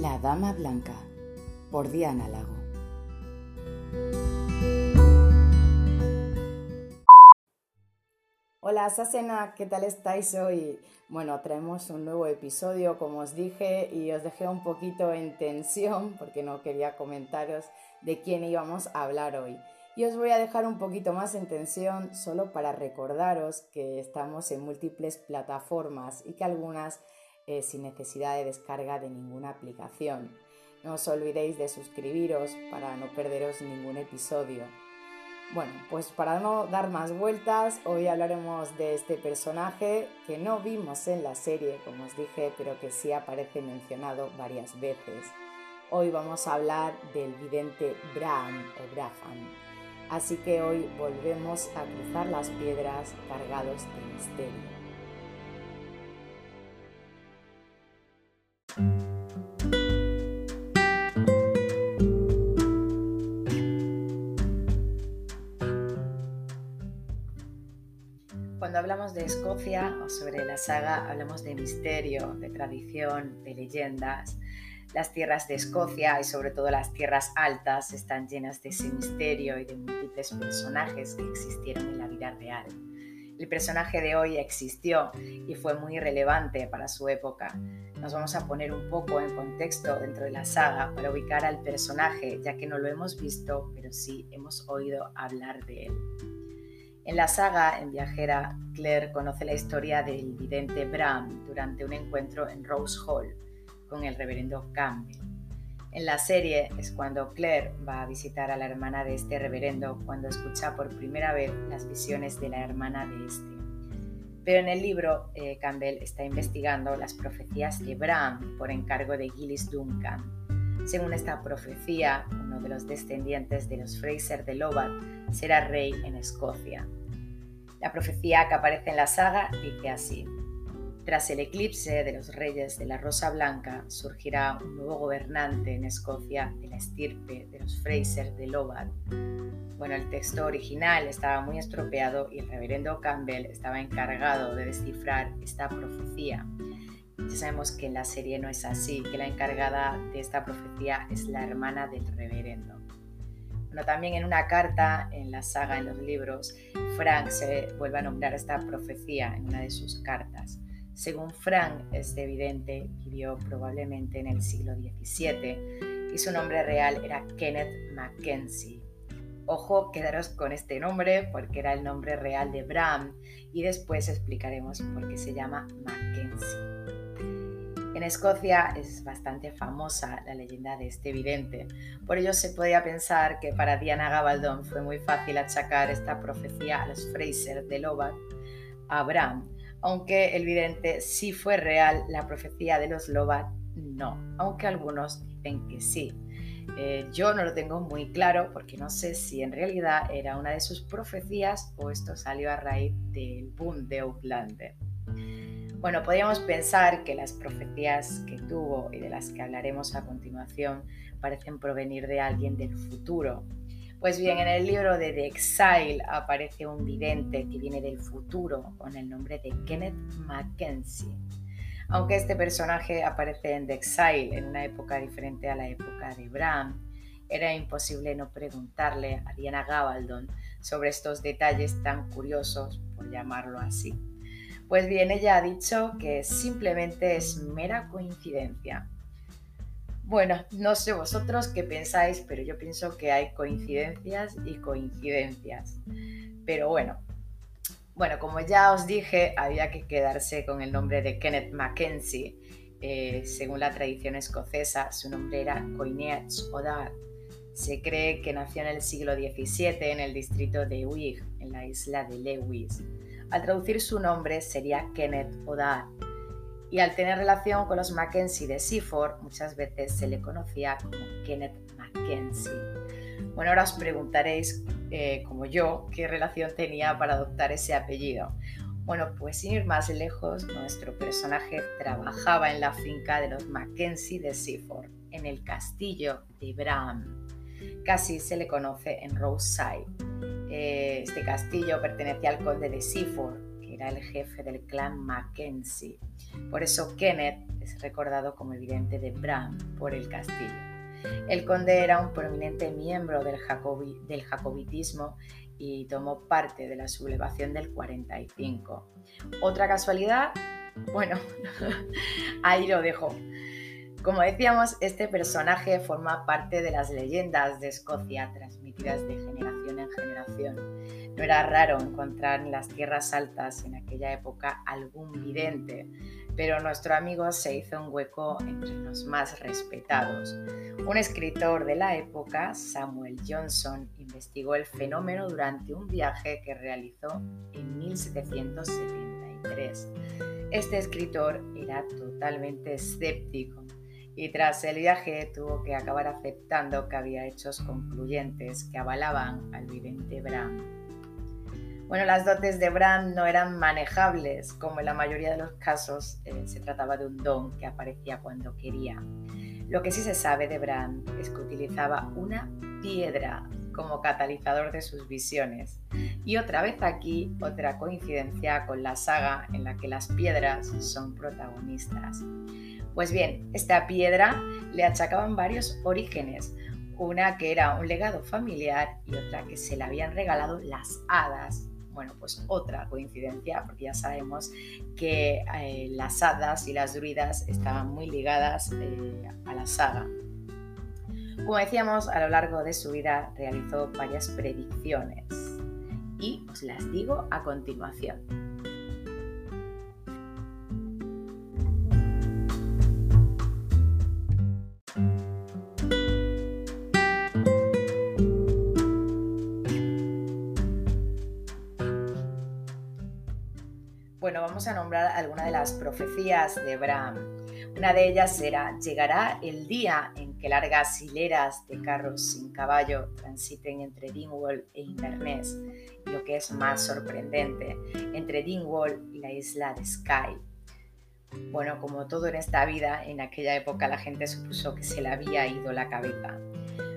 La Dama Blanca por Diana Lago. Hola Sasena, ¿qué tal estáis hoy? Bueno, traemos un nuevo episodio, como os dije, y os dejé un poquito en tensión porque no quería comentaros de quién íbamos a hablar hoy. Y os voy a dejar un poquito más en tensión solo para recordaros que estamos en múltiples plataformas y que algunas eh, sin necesidad de descarga de ninguna aplicación. No os olvidéis de suscribiros para no perderos ningún episodio. Bueno, pues para no dar más vueltas, hoy hablaremos de este personaje que no vimos en la serie, como os dije, pero que sí aparece mencionado varias veces. Hoy vamos a hablar del vidente Bram o Braham. Así que hoy volvemos a cruzar las piedras cargados de misterio. Hablamos de Escocia o sobre la saga, hablamos de misterio, de tradición, de leyendas. Las tierras de Escocia y sobre todo las tierras altas están llenas de ese misterio y de múltiples personajes que existieron en la vida real. El personaje de hoy existió y fue muy relevante para su época. Nos vamos a poner un poco en contexto dentro de la saga para ubicar al personaje, ya que no lo hemos visto, pero sí hemos oído hablar de él. En la saga, en Viajera, Claire conoce la historia del vidente Bram durante un encuentro en Rose Hall con el reverendo Campbell. En la serie es cuando Claire va a visitar a la hermana de este reverendo cuando escucha por primera vez las visiones de la hermana de este. Pero en el libro, eh, Campbell está investigando las profecías de Bram por encargo de Gillis Duncan. Según esta profecía, uno de los descendientes de los Fraser de Lovat será rey en Escocia. La profecía que aparece en la saga dice así. Tras el eclipse de los reyes de la Rosa Blanca, surgirá un nuevo gobernante en Escocia de la estirpe de los Fraser de Lovat. Bueno, el texto original estaba muy estropeado y el reverendo Campbell estaba encargado de descifrar esta profecía. Ya sabemos que en la serie no es así, que la encargada de esta profecía es la hermana del reverendo. Bueno, también en una carta en la saga, en los libros, Frank se vuelve a nombrar esta profecía en una de sus cartas. Según Frank, este evidente vivió probablemente en el siglo XVII y su nombre real era Kenneth Mackenzie. Ojo, quedaros con este nombre porque era el nombre real de Bram y después explicaremos por qué se llama Mackenzie. En Escocia es bastante famosa la leyenda de este vidente, por ello se podía pensar que para Diana Gabaldon fue muy fácil achacar esta profecía a los Fraser de Lovat a Bram, aunque el vidente sí fue real, la profecía de los Lovat no, aunque algunos dicen que sí. Eh, yo no lo tengo muy claro porque no sé si en realidad era una de sus profecías o esto salió a raíz del boom de Outlander. Bueno, podríamos pensar que las profecías que tuvo y de las que hablaremos a continuación parecen provenir de alguien del futuro. Pues bien, en el libro de The Exile aparece un vidente que viene del futuro con el nombre de Kenneth Mackenzie. Aunque este personaje aparece en The Exile en una época diferente a la época de Bram, era imposible no preguntarle a Diana Gabaldon sobre estos detalles tan curiosos, por llamarlo así. Pues bien, ella ha dicho que simplemente es mera coincidencia. Bueno, no sé vosotros qué pensáis, pero yo pienso que hay coincidencias y coincidencias. Pero bueno, bueno, como ya os dije, había que quedarse con el nombre de Kenneth Mackenzie. Eh, según la tradición escocesa, su nombre era Coineach O'Dar. Se cree que nació en el siglo XVII en el distrito de Uig, en la isla de Lewis. Al traducir su nombre sería Kenneth O'Dar. Y al tener relación con los Mackenzie de Seaford, muchas veces se le conocía como Kenneth Mackenzie. Bueno, ahora os preguntaréis, eh, como yo, qué relación tenía para adoptar ese apellido. Bueno, pues sin ir más lejos, nuestro personaje trabajaba en la finca de los Mackenzie de Seaford, en el castillo de Bram. Casi se le conoce en Roadside. Eh, este castillo pertenecía al conde de Seaford, que era el jefe del clan Mackenzie. Por eso Kenneth es recordado como el vidente de Bran por el castillo. El conde era un prominente miembro del, jacobitismo y tomó parte de la sublevación del 45. ¿Otra casualidad? Bueno, ahí lo dejo. Como decíamos, este personaje forma parte de las leyendas de Escocia transmitidas de generación No era raro encontrar en las tierras altas en aquella época algún vidente, pero nuestro amigo se hizo un hueco entre los más respetados. Un escritor de la época, Samuel Johnson, investigó el fenómeno durante un viaje que realizó en 1773. Este escritor era totalmente escéptico y tras el viaje tuvo que acabar aceptando que había hechos concluyentes que avalaban al vidente Bram. Bueno, las dotes de Bram no eran manejables, como en la mayoría de los casos eh, se trataba de un don que aparecía cuando quería. Lo que sí se sabe de Bram es que utilizaba una piedra como catalizador de sus visiones. Y otra vez aquí, otra coincidencia con la saga en la que las piedras son protagonistas. Pues bien, esta piedra le achacaban varios orígenes, una que era un legado familiar y otra que se le habían regalado las hadas. Bueno, pues otra coincidencia, porque ya sabemos que eh, las hadas y las druidas estaban muy ligadas eh, a la saga. Como decíamos, a lo largo de su vida realizó varias predicciones y os las digo a continuación. Bueno, vamos a nombrar algunas de las profecías de Bram. Una de ellas era, llegará el día en que largas hileras de carros sin caballo transiten entre Dingwall e Inverness, y lo que es más sorprendente, entre Dingwall y la isla de Skye. Bueno, como todo en esta vida, en aquella época la gente supuso que se le había ido la cabeza.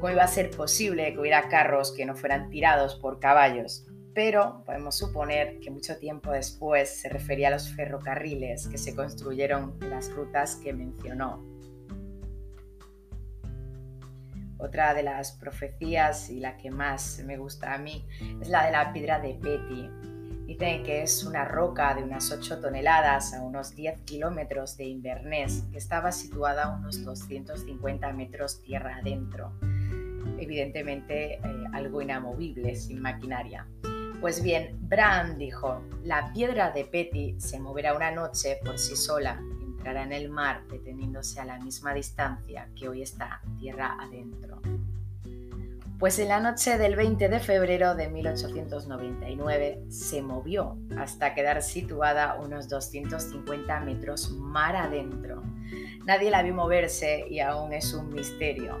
¿Cómo iba a ser posible que hubiera carros que no fueran tirados por caballos? Pero podemos suponer que mucho tiempo después se refería a los ferrocarriles que se construyeron en las rutas que mencionó. Otra de las profecías y la que más me gusta a mí es la de la piedra de Petty. Dicen que es una roca de unas 8 toneladas a unos 10 kilómetros de Inverness, que estaba situada a unos 250 metros tierra adentro. Evidentemente eh, algo inamovible, sin maquinaria. Pues bien, Bran dijo, la piedra de Petty se moverá una noche por sí sola, entrará en el mar deteniéndose a la misma distancia que hoy está tierra adentro. Pues en la noche del 20 de febrero de 1899 se movió hasta quedar situada unos 250 metros mar adentro. Nadie la vio moverse y aún es un misterio.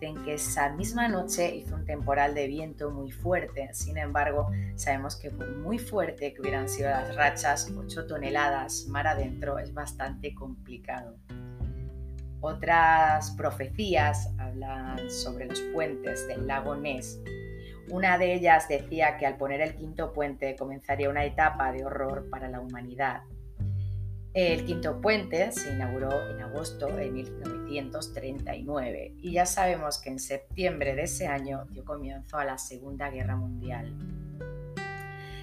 Dicen que esa misma noche hizo un temporal de viento muy fuerte, sin embargo, sabemos que por muy fuerte que hubieran sido las rachas, 8 toneladas mar adentro es bastante complicado. Otras profecías hablan sobre los puentes del lago Ness. Una de ellas decía que al poner el quinto puente comenzaría una etapa de horror para la humanidad. El quinto puente se inauguró en agosto de 1939 y ya sabemos que en septiembre de ese año dio comienzo a la Segunda Guerra Mundial.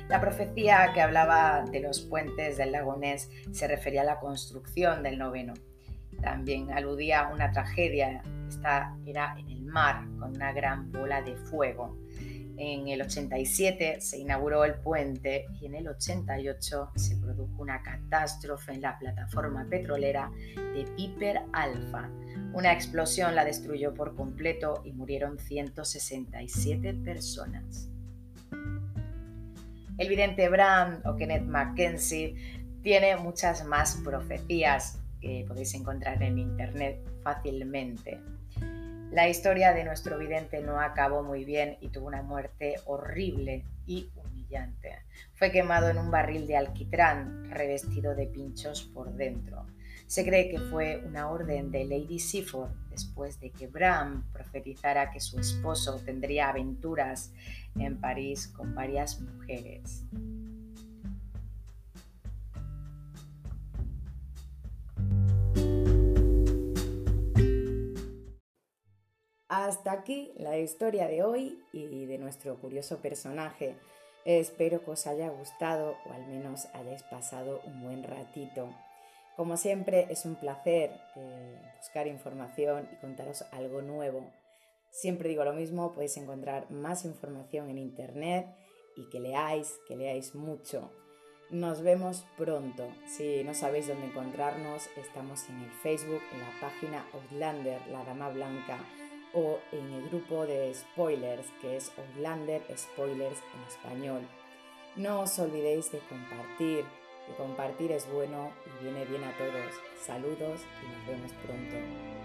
La profecía que hablaba de los puentes del lago Ness se refería a la construcción del noveno. También aludía a una tragedia, esta era en el mar con una gran bola de fuego en el 87 se inauguró el puente y en el 88 se produjo una catástrofe en la plataforma petrolera de Piper Alpha. Una explosión la destruyó por completo y murieron 167 personas. El vidente Bram o Kenneth Mackenzie tiene muchas más profecías que podéis encontrar en internet fácilmente. La historia de nuestro vidente no acabó muy bien y tuvo una muerte horrible y humillante. Fue quemado en un barril de alquitrán revestido de pinchos por dentro. Se cree que fue una orden de Lady Seaford después de que Bram profetizara que su esposo tendría aventuras en París con varias mujeres. Hasta aquí la historia de hoy y de nuestro curioso personaje. Espero que os haya gustado o al menos hayáis pasado un buen ratito. Como siempre es un placer eh, buscar información y contaros algo nuevo. Siempre digo lo mismo, podéis encontrar más información en internet y que leáis, que leáis mucho. Nos vemos pronto. Si no sabéis dónde encontrarnos, estamos en el Facebook, en la página Outlander, la Dama Blanca, o en el grupo de spoilers, que es Outlander Spoilers en español. No os olvidéis de compartir, que compartir es bueno y viene bien a todos. Saludos y nos vemos pronto.